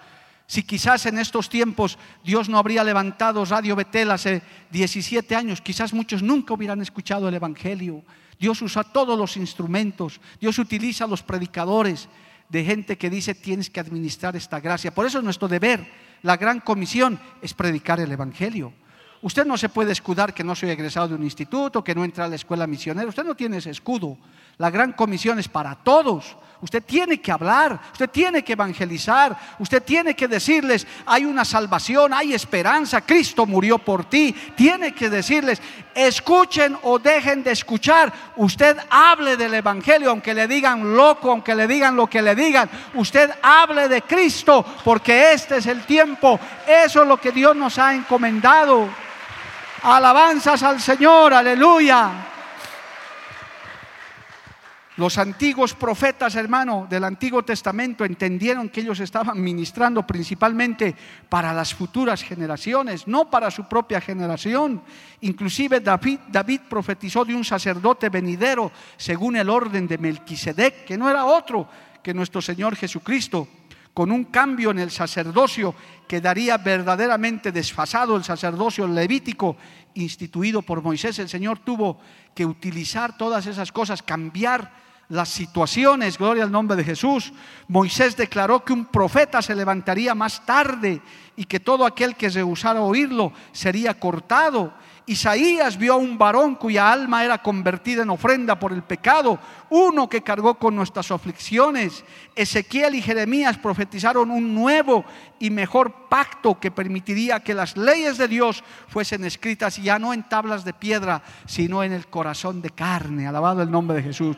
Si quizás en estos tiempos Dios no habría levantado Radio Betel hace 17 años, quizás muchos nunca hubieran escuchado el Evangelio. Dios usa todos los instrumentos, Dios utiliza los predicadores de gente que dice tienes que administrar esta gracia. Por eso es nuestro deber, la gran comisión es predicar el Evangelio. Usted no se puede escudar que no soy egresado de un instituto, que no entra a la escuela misionera. Usted no tiene ese escudo. La gran comisión es para todos. Usted tiene que hablar, usted tiene que evangelizar, usted tiene que decirles, hay una salvación, hay esperanza, Cristo murió por ti. Tiene que decirles, escuchen o dejen de escuchar. Usted hable del Evangelio, aunque le digan loco, aunque le digan lo que le digan. Usted hable de Cristo, porque este es el tiempo. Eso es lo que Dios nos ha encomendado. Alabanzas al Señor, aleluya. Los antiguos profetas, hermano, del Antiguo Testamento entendieron que ellos estaban ministrando principalmente para las futuras generaciones, no para su propia generación. Inclusive David, David profetizó de un sacerdote venidero según el orden de Melquisedec, que no era otro que nuestro Señor Jesucristo. con un cambio en el sacerdocio quedaría verdaderamente desfasado el sacerdocio levítico instituido por Moisés. El Señor tuvo que utilizar todas esas cosas, cambiar las situaciones, gloria al nombre de Jesús. Moisés declaró que un profeta se levantaría más tarde y que todo aquel que rehusara oírlo sería cortado. Isaías vio a un varón cuya alma era convertida en ofrenda por el pecado, uno que cargó con nuestras aflicciones. Ezequiel y Jeremías profetizaron un nuevo y mejor pacto que permitiría que las leyes de Dios fuesen escritas ya no en tablas de piedra, sino en el corazón de carne. Alabado el nombre de Jesús.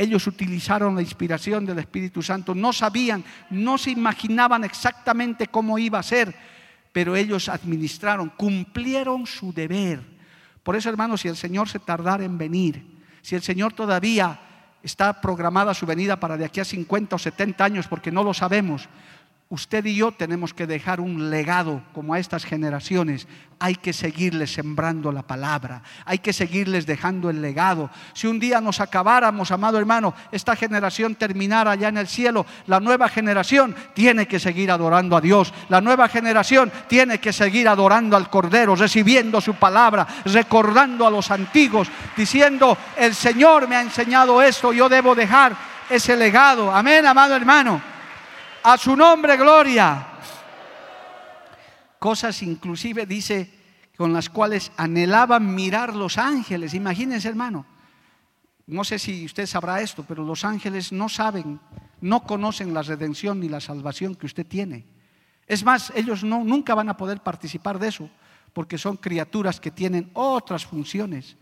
Ellos utilizaron la inspiración del Espíritu Santo, no sabían, no se imaginaban exactamente cómo iba a ser pero ellos administraron, cumplieron su deber. Por eso, hermanos, si el Señor se tardara en venir, si el Señor todavía está programada su venida para de aquí a 50 o 70 años, porque no lo sabemos, usted y yo tenemos que dejar un legado como a estas generaciones. Hay que seguirles sembrando la palabra, hay que seguirles dejando el legado. Si un día nos acabáramos, amado hermano, esta generación terminara allá en el cielo, la nueva generación tiene que seguir adorando a Dios. La nueva generación tiene que seguir adorando al Cordero, recibiendo su palabra, recordando a los antiguos, diciendo, el Señor me ha enseñado esto, yo debo dejar ese legado. Amén, amado hermano. A su nombre, gloria. Cosas inclusive dice con las cuales anhelaban mirar los ángeles. Imagínense, hermano. No sé si usted sabrá esto, pero los ángeles no saben, no conocen la redención ni la salvación que usted tiene. Es más, ellos no, nunca van a poder participar de eso, porque son criaturas que tienen otras funciones.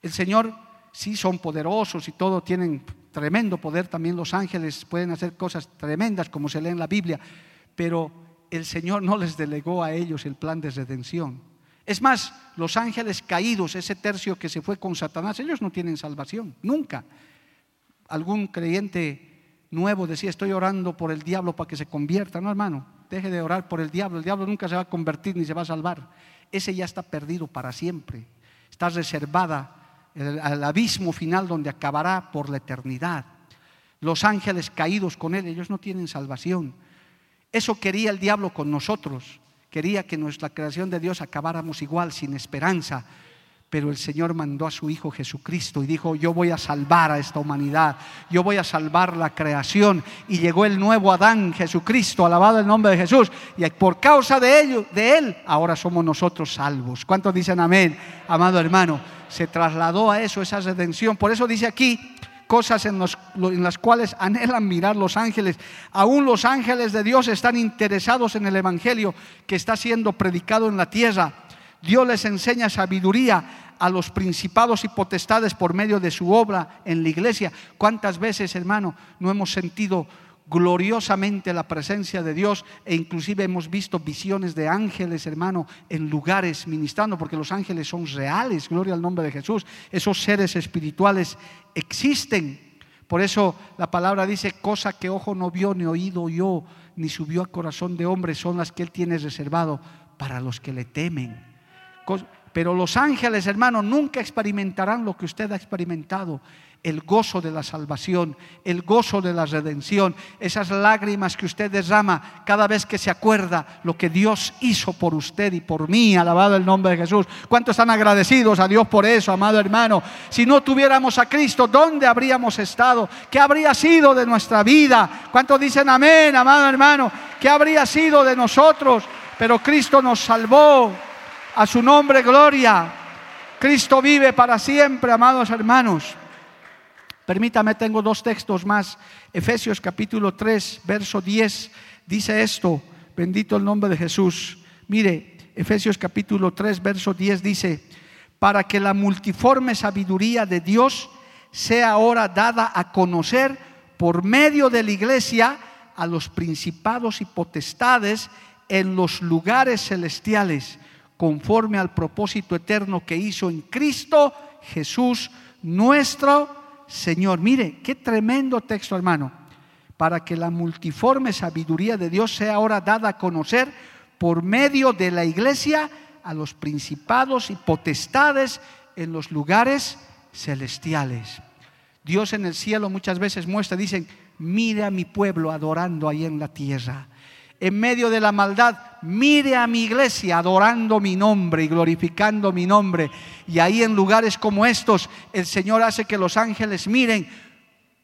El Señor sí son poderosos y todo, tienen tremendo poder, también los ángeles pueden hacer cosas tremendas como se lee en la Biblia, pero el Señor no les delegó a ellos el plan de redención. Es más, los ángeles caídos, ese tercio que se fue con Satanás, ellos no tienen salvación, nunca. Algún creyente nuevo decía, estoy orando por el diablo para que se convierta. No, hermano, deje de orar por el diablo, el diablo nunca se va a convertir ni se va a salvar. Ese ya está perdido para siempre. Está reservada al abismo final donde acabará por la eternidad. Los ángeles caídos con él, ellos no tienen salvación. Eso quería el diablo con nosotros. Quería que nuestra creación de Dios acabáramos igual, sin esperanza. Pero el Señor mandó a su Hijo Jesucristo y dijo, yo voy a salvar a esta humanidad, yo voy a salvar la creación. Y llegó el nuevo Adán, Jesucristo, alabado el nombre de Jesús. Y por causa de, ello, de Él, ahora somos nosotros salvos. ¿Cuántos dicen amén, amado hermano? Se trasladó a eso, esa redención. Por eso dice aquí cosas en, las cuales anhelan mirar los ángeles. Aún los ángeles de Dios están interesados en el Evangelio que está siendo predicado en la tierra Dios les enseña sabiduría a los principados y potestades por medio de su obra en la iglesia. ¿Cuántas veces, hermano, no hemos sentido gloriosamente la presencia de Dios e inclusive hemos visto visiones de ángeles, hermano, en lugares ministrando, porque los ángeles son reales, gloria al nombre de Jesús. Esos seres espirituales existen. Por eso la palabra dice, cosa que ojo no vio, ni oído yo, ni subió a corazón de hombre, son las que Él tiene reservado para los que le temen. Pero los ángeles, hermano, nunca experimentarán lo que usted ha experimentado. El gozo de la salvación, el gozo de la redención, esas lágrimas que usted derrama cada vez que se acuerda lo que Dios hizo por usted y por mí, alabado el nombre de Jesús. ¿Cuántos están agradecidos a Dios por eso, amado hermano? Si no tuviéramos a Cristo, ¿dónde habríamos estado? ¿Qué habría sido de nuestra vida? ¿Cuántos dicen amén, amado hermano? ¿Qué habría sido de nosotros? Pero Cristo nos salvó, a su nombre, gloria. Cristo vive para siempre, amados hermanos. Permítame, tengo dos textos más. Efesios capítulo 3, verso 10, dice esto, bendito el nombre de Jesús. Mire, Efesios capítulo 3, verso 10 dice, para que la multiforme sabiduría de Dios sea ahora dada a conocer por medio de la iglesia a los principados y potestades en los lugares celestiales conforme al propósito eterno que hizo en Cristo Jesús nuestro Señor. Mire, qué tremendo texto, hermano, para que la multiforme sabiduría de Dios sea ahora dada a conocer por medio de la iglesia a los principados y potestades en los lugares celestiales. Dios en el cielo muchas veces muestra, dicen, mire a mi pueblo adorando ahí en la tierra. En medio de la maldad, mire a mi iglesia adorando mi nombre y glorificando mi nombre. Y ahí en lugares como estos, el Señor hace que los ángeles miren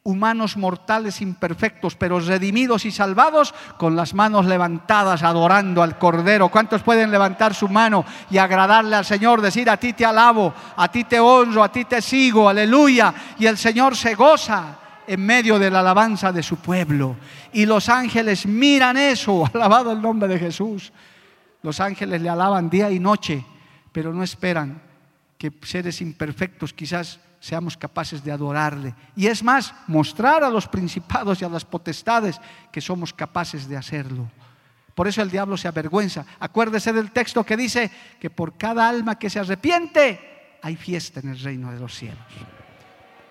humanos mortales imperfectos, pero redimidos y salvados, con las manos levantadas, adorando al Cordero. ¿Cuántos pueden levantar su mano y agradarle al Señor? Decir, a ti te alabo, a ti te honro, a ti te sigo, aleluya. Y el Señor se goza en medio de la alabanza de su pueblo. Y los ángeles miran eso, alabado el nombre de Jesús. Los ángeles le alaban día y noche, pero no esperan que seres imperfectos quizás seamos capaces de adorarle. Y es más, mostrar a los principados y a las potestades que somos capaces de hacerlo. Por eso el diablo se avergüenza. Acuérdese del texto que dice que por cada alma que se arrepiente, hay fiesta en el reino de los cielos.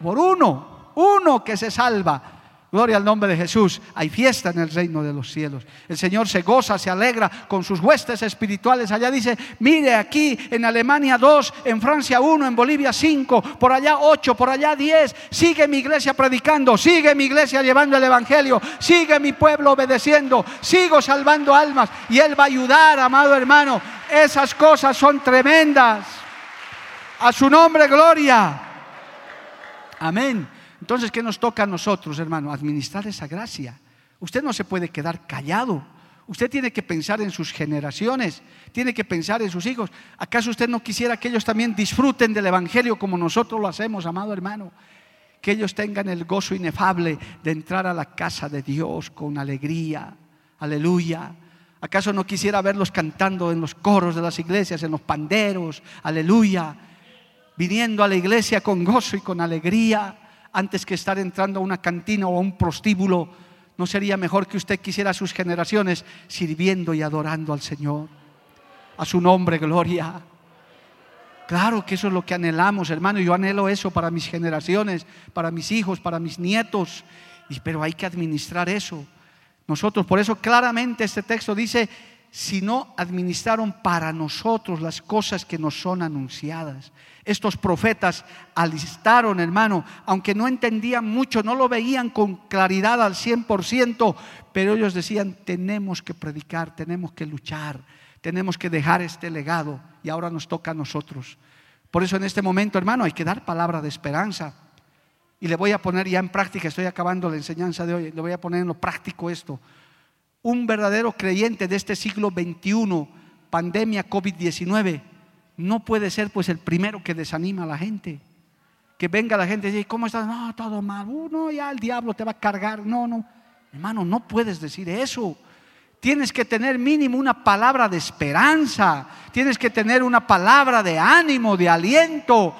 Por uno, uno que se salva, Gloria al nombre de Jesús. Hay fiesta en el reino de los cielos. El Señor se goza, se alegra con sus huestes espirituales. Allá dice, mire aquí en Alemania dos, en Francia uno, en Bolivia cinco, por allá ocho, por allá diez. Sigue mi iglesia predicando, sigue mi iglesia llevando el Evangelio, sigue mi pueblo obedeciendo, sigo salvando almas y Él va a ayudar, amado hermano. Esas cosas son tremendas. A su nombre, gloria. Amén. Entonces, ¿qué nos toca a nosotros, hermano? Administrar esa gracia. Usted no se puede quedar callado. Usted tiene que pensar en sus generaciones, tiene que pensar en sus hijos. ¿Acaso usted no quisiera que ellos también disfruten del Evangelio como nosotros lo hacemos, amado hermano? Que ellos tengan el gozo inefable de entrar a la casa de Dios con alegría. Aleluya. ¿Acaso no quisiera verlos cantando en los coros de las iglesias, en los panderos? Aleluya. Viniendo a la iglesia con gozo y con alegría antes que estar entrando a una cantina o a un prostíbulo, ¿no sería mejor que usted quisiera a sus generaciones sirviendo y adorando al Señor? A su nombre, gloria. Claro que eso es lo que anhelamos, hermano. Yo anhelo eso para mis generaciones, para mis hijos, para mis nietos. pero hay que administrar eso. Nosotros, por eso claramente este texto dice, si no administraron para nosotros las cosas que nos son anunciadas. Estos profetas alistaron, hermano, aunque no entendían mucho, no lo veían con claridad al 100%, pero ellos decían, tenemos que predicar, tenemos que luchar, tenemos que dejar este legado y ahora nos toca a nosotros. Por eso en este momento, hermano, hay que dar palabra de esperanza. Y le voy a poner ya en práctica, estoy acabando la enseñanza de hoy, le voy a poner en lo práctico esto. Un verdadero creyente de este siglo XXI, pandemia COVID-19, no puede ser pues el primero que desanima a la gente. Que venga la gente y dice, ¿cómo estás? No, todo mal. Uh, no, ya el diablo te va a cargar. No, no. Hermano, no puedes decir eso. Tienes que tener mínimo una palabra de esperanza. Tienes que tener una palabra de ánimo, de aliento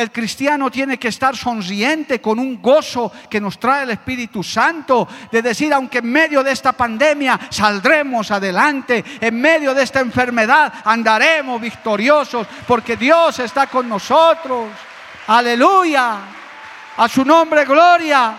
el cristiano tiene que estar sonriente con un gozo que nos trae el Espíritu Santo, de decir, aunque en medio de esta pandemia saldremos adelante, en medio de esta enfermedad andaremos victoriosos, porque Dios está con nosotros. Aleluya. A su nombre, gloria.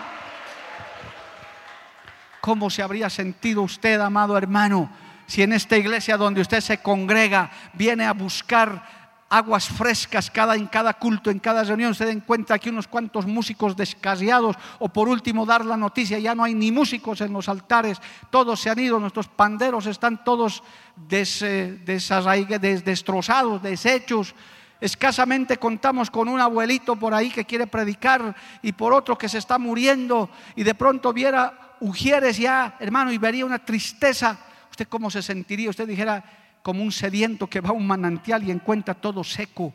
¿Cómo se habría sentido usted, amado hermano, si en esta iglesia donde usted se congrega viene a buscar aguas frescas cada, en cada culto, en cada reunión. Se den cuenta aquí unos cuantos músicos descasiados o por último dar la noticia, ya no hay ni músicos en los altares, todos se han ido, nuestros panderos están todos des, destrozados, deshechos. Escasamente contamos con un abuelito por ahí que quiere predicar y por otro que se está muriendo y de pronto viera Ujieres ya, hermano, y vería una tristeza. ¿Usted cómo se sentiría? Usted dijera, como un sediento que va a un manantial y encuentra todo seco.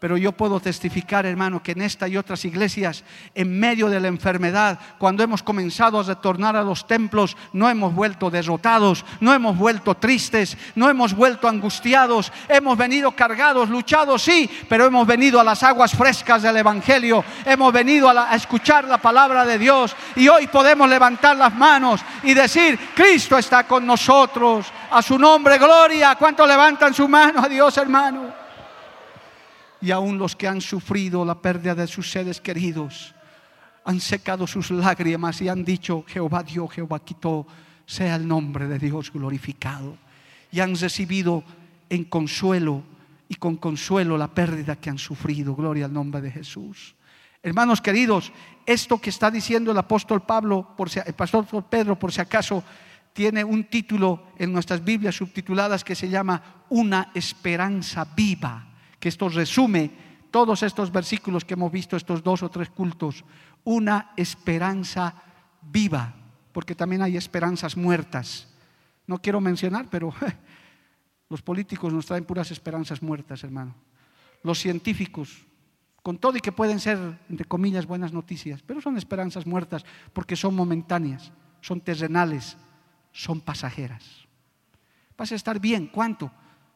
Pero yo puedo testificar, hermano, que en esta y otras iglesias, en medio de la enfermedad, cuando hemos comenzado a retornar a los templos, no hemos vuelto derrotados, no hemos vuelto tristes, no hemos vuelto angustiados, hemos venido cargados, luchados, sí, pero hemos venido a las aguas frescas del Evangelio, hemos venido a, escuchar la palabra de Dios y hoy podemos levantar las manos y decir, Cristo está con nosotros, a su nombre, gloria. ¿Cuántos levantan su mano a Dios, hermano? Y aún los que han sufrido la pérdida de sus seres queridos han secado sus lágrimas y han dicho, Jehová dio, Jehová quitó, sea el nombre de Dios glorificado. Y han recibido en consuelo y con consuelo la pérdida que han sufrido. Gloria al nombre de Jesús. Hermanos queridos, esto que está diciendo el apóstol Pablo, el pastor Pedro, por si acaso, tiene un título en nuestras Biblias subtituladas que se llama Una esperanza viva, que esto resume todos estos versículos que hemos visto, estos dos o tres cultos. Una esperanza viva, porque también hay esperanzas muertas. No quiero mencionar, pero los políticos nos traen puras esperanzas muertas, hermano. Los científicos con todo y que pueden ser, entre comillas, buenas noticias, pero son esperanzas muertas porque son momentáneas, son terrenales, son pasajeras. Vas a estar bien, ¿cuánto?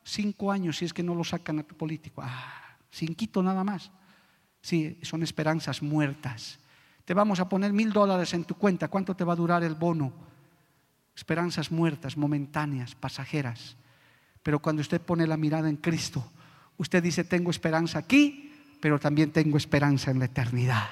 Cinco años si es que no lo sacan a tu político. Ah, cinquito nada más. Sí, son esperanzas muertas. Te vamos a poner mil dólares en tu cuenta, ¿cuánto te va a durar el bono? Esperanzas muertas, momentáneas, pasajeras. Pero cuando usted pone la mirada en Cristo, usted dice, tengo esperanza aquí pero también tengo esperanza en la eternidad.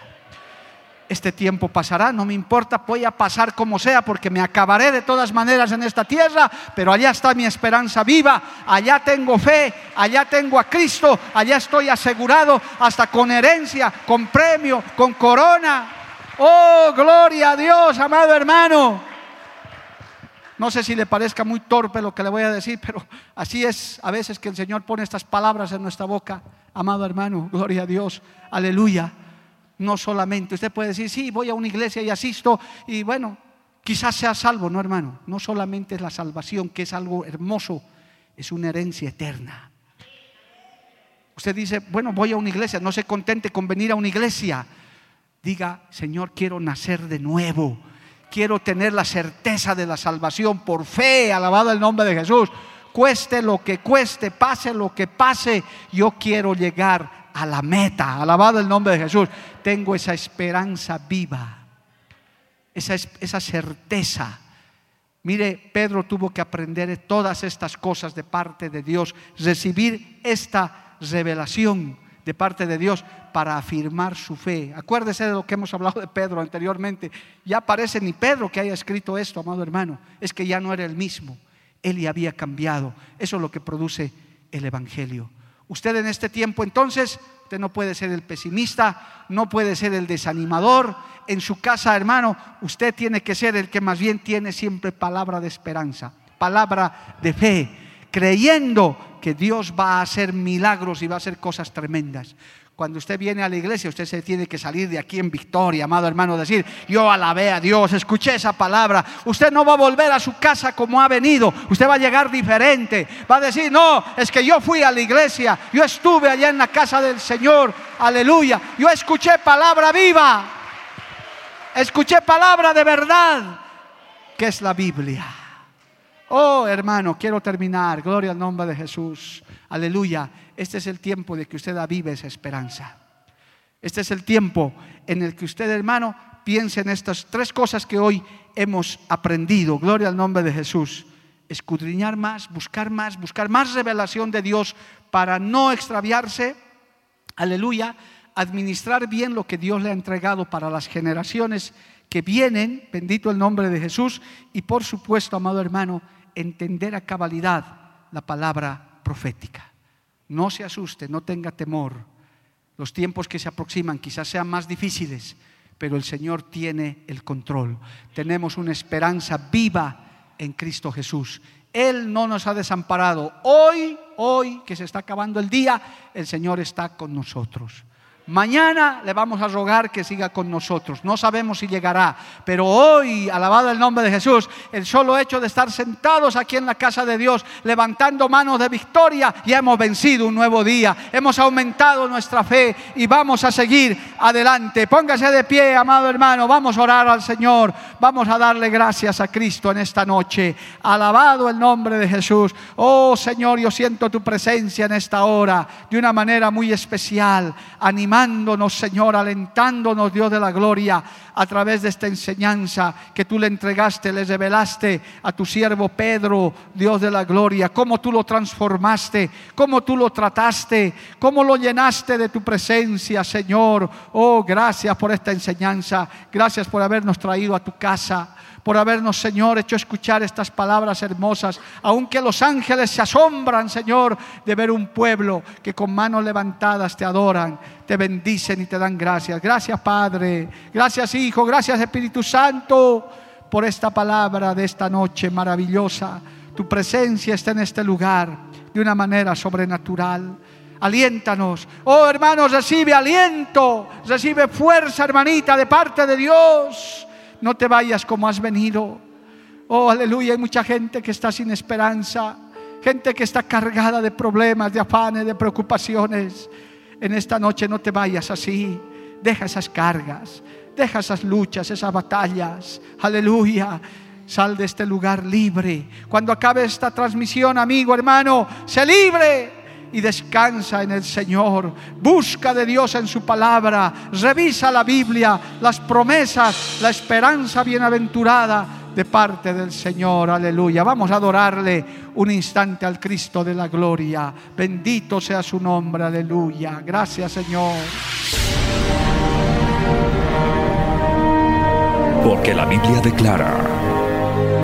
Este tiempo pasará, no me importa, voy a pasar como sea, porque me acabaré de todas maneras en esta tierra, pero allá está mi esperanza viva, allá tengo fe, allá tengo a Cristo, allá estoy asegurado hasta con herencia, con premio, con corona. Oh, gloria a Dios, amado hermano. No sé si le parezca muy torpe lo que le voy a decir, pero así es a veces que el Señor pone estas palabras en nuestra boca amado hermano, gloria a Dios, aleluya. No solamente, usted puede decir, sí, voy a una iglesia y asisto y bueno, quizás sea salvo, no hermano, no solamente es la salvación, que es algo hermoso, es una herencia eterna. Usted dice, bueno, voy a una iglesia, no se contente con venir a una iglesia. Diga, Señor, quiero nacer de nuevo. Quiero tener la certeza de la salvación por fe, alabado el nombre de Jesús cueste lo que cueste, pase lo que pase, yo quiero llegar a la meta. Alabado el nombre de Jesús. Tengo esa esperanza viva, esa, esa certeza. Mire, Pedro tuvo que aprender todas estas cosas de parte de Dios, recibir esta revelación de parte de Dios para afirmar su fe. Acuérdese de lo que hemos hablado de Pedro anteriormente. Ya parece ni Pedro que haya escrito esto, amado hermano, es que ya no era el mismo. Él ya había cambiado. Eso es lo que produce el Evangelio. Usted en este tiempo entonces, usted no puede ser el pesimista, no puede ser el desanimador. En su casa, hermano, usted tiene que ser el que más bien tiene siempre palabra de esperanza, palabra de fe, creyendo que Dios va a hacer milagros y va a hacer cosas tremendas. Cuando usted viene a la iglesia, usted se tiene que salir de aquí en victoria, amado hermano, decir, yo alabé a Dios, escuché esa palabra. Usted no va a volver a su casa como ha venido, usted va a llegar diferente. Va a decir, no, es que yo fui a la iglesia, yo estuve allá en la casa del Señor, aleluya. Yo escuché palabra viva, escuché palabra de verdad, que es la Biblia. Oh, hermano, quiero terminar, gloria al nombre de Jesús, aleluya este es el tiempo de que usted avive esa esperanza. Este es el tiempo en el que usted, hermano, piense en estas tres cosas que hoy hemos aprendido. Gloria al nombre de Jesús. Escudriñar más, buscar más, buscar más revelación de Dios para no extraviarse. Aleluya. Administrar bien lo que Dios le ha entregado para las generaciones que vienen. Bendito el nombre de Jesús. Y por supuesto, amado hermano, entender a cabalidad la palabra profética. No se asuste, no tenga temor. Los tiempos que se aproximan quizás sean más difíciles, pero el Señor tiene el control. Tenemos una esperanza viva en Cristo Jesús. Él no nos ha desamparado. Hoy, hoy que se está acabando el día, el Señor está con nosotros. Mañana le vamos a rogar que siga con nosotros. No sabemos si llegará, pero hoy, alabado el nombre de Jesús, el solo hecho de estar sentados aquí en la casa de Dios, levantando manos de victoria, ya hemos vencido un nuevo día. Hemos aumentado nuestra fe y vamos a seguir adelante. Póngase de pie, amado hermano. Vamos a orar al Señor. Vamos a darle gracias a Cristo en esta noche. Alabado el nombre de Jesús. Oh Señor, yo siento tu presencia en esta hora de una manera muy especial. Animado Señor, alentándonos, Dios de la gloria, a través de esta enseñanza que tú le entregaste, le revelaste a tu siervo Pedro, Dios de la gloria, cómo tú lo transformaste, cómo tú lo trataste, cómo lo llenaste de tu presencia, Señor. Oh, gracias por esta enseñanza, gracias por habernos traído a tu casa por habernos, Señor, hecho escuchar estas palabras hermosas, aunque los ángeles se asombran, Señor, de ver un pueblo que con manos levantadas te adoran, te bendicen y te dan gracias. Gracias Padre, gracias Hijo, gracias Espíritu Santo por esta palabra de esta noche maravillosa. Tu presencia está en este lugar de una manera sobrenatural. Aliéntanos. Oh hermanos, recibe aliento, recibe fuerza, hermanita, de parte de Dios. No te vayas como has venido. Oh, aleluya, hay mucha gente que está sin esperanza, gente que está cargada de problemas, de afanes, de preocupaciones. En esta noche no te vayas así. Deja esas cargas, deja esas luchas, esas batallas. Aleluya. Sal de este lugar libre. Cuando acabe esta transmisión, amigo, hermano, sé libre y descansa en el Señor. Busca de Dios en su palabra. Revisa la Biblia, las promesas, la esperanza bienaventurada de parte del Señor. Aleluya. Vamos a adorarle un instante al Cristo de la gloria. Bendito sea su nombre. Aleluya. Gracias Señor. Porque la Biblia declara,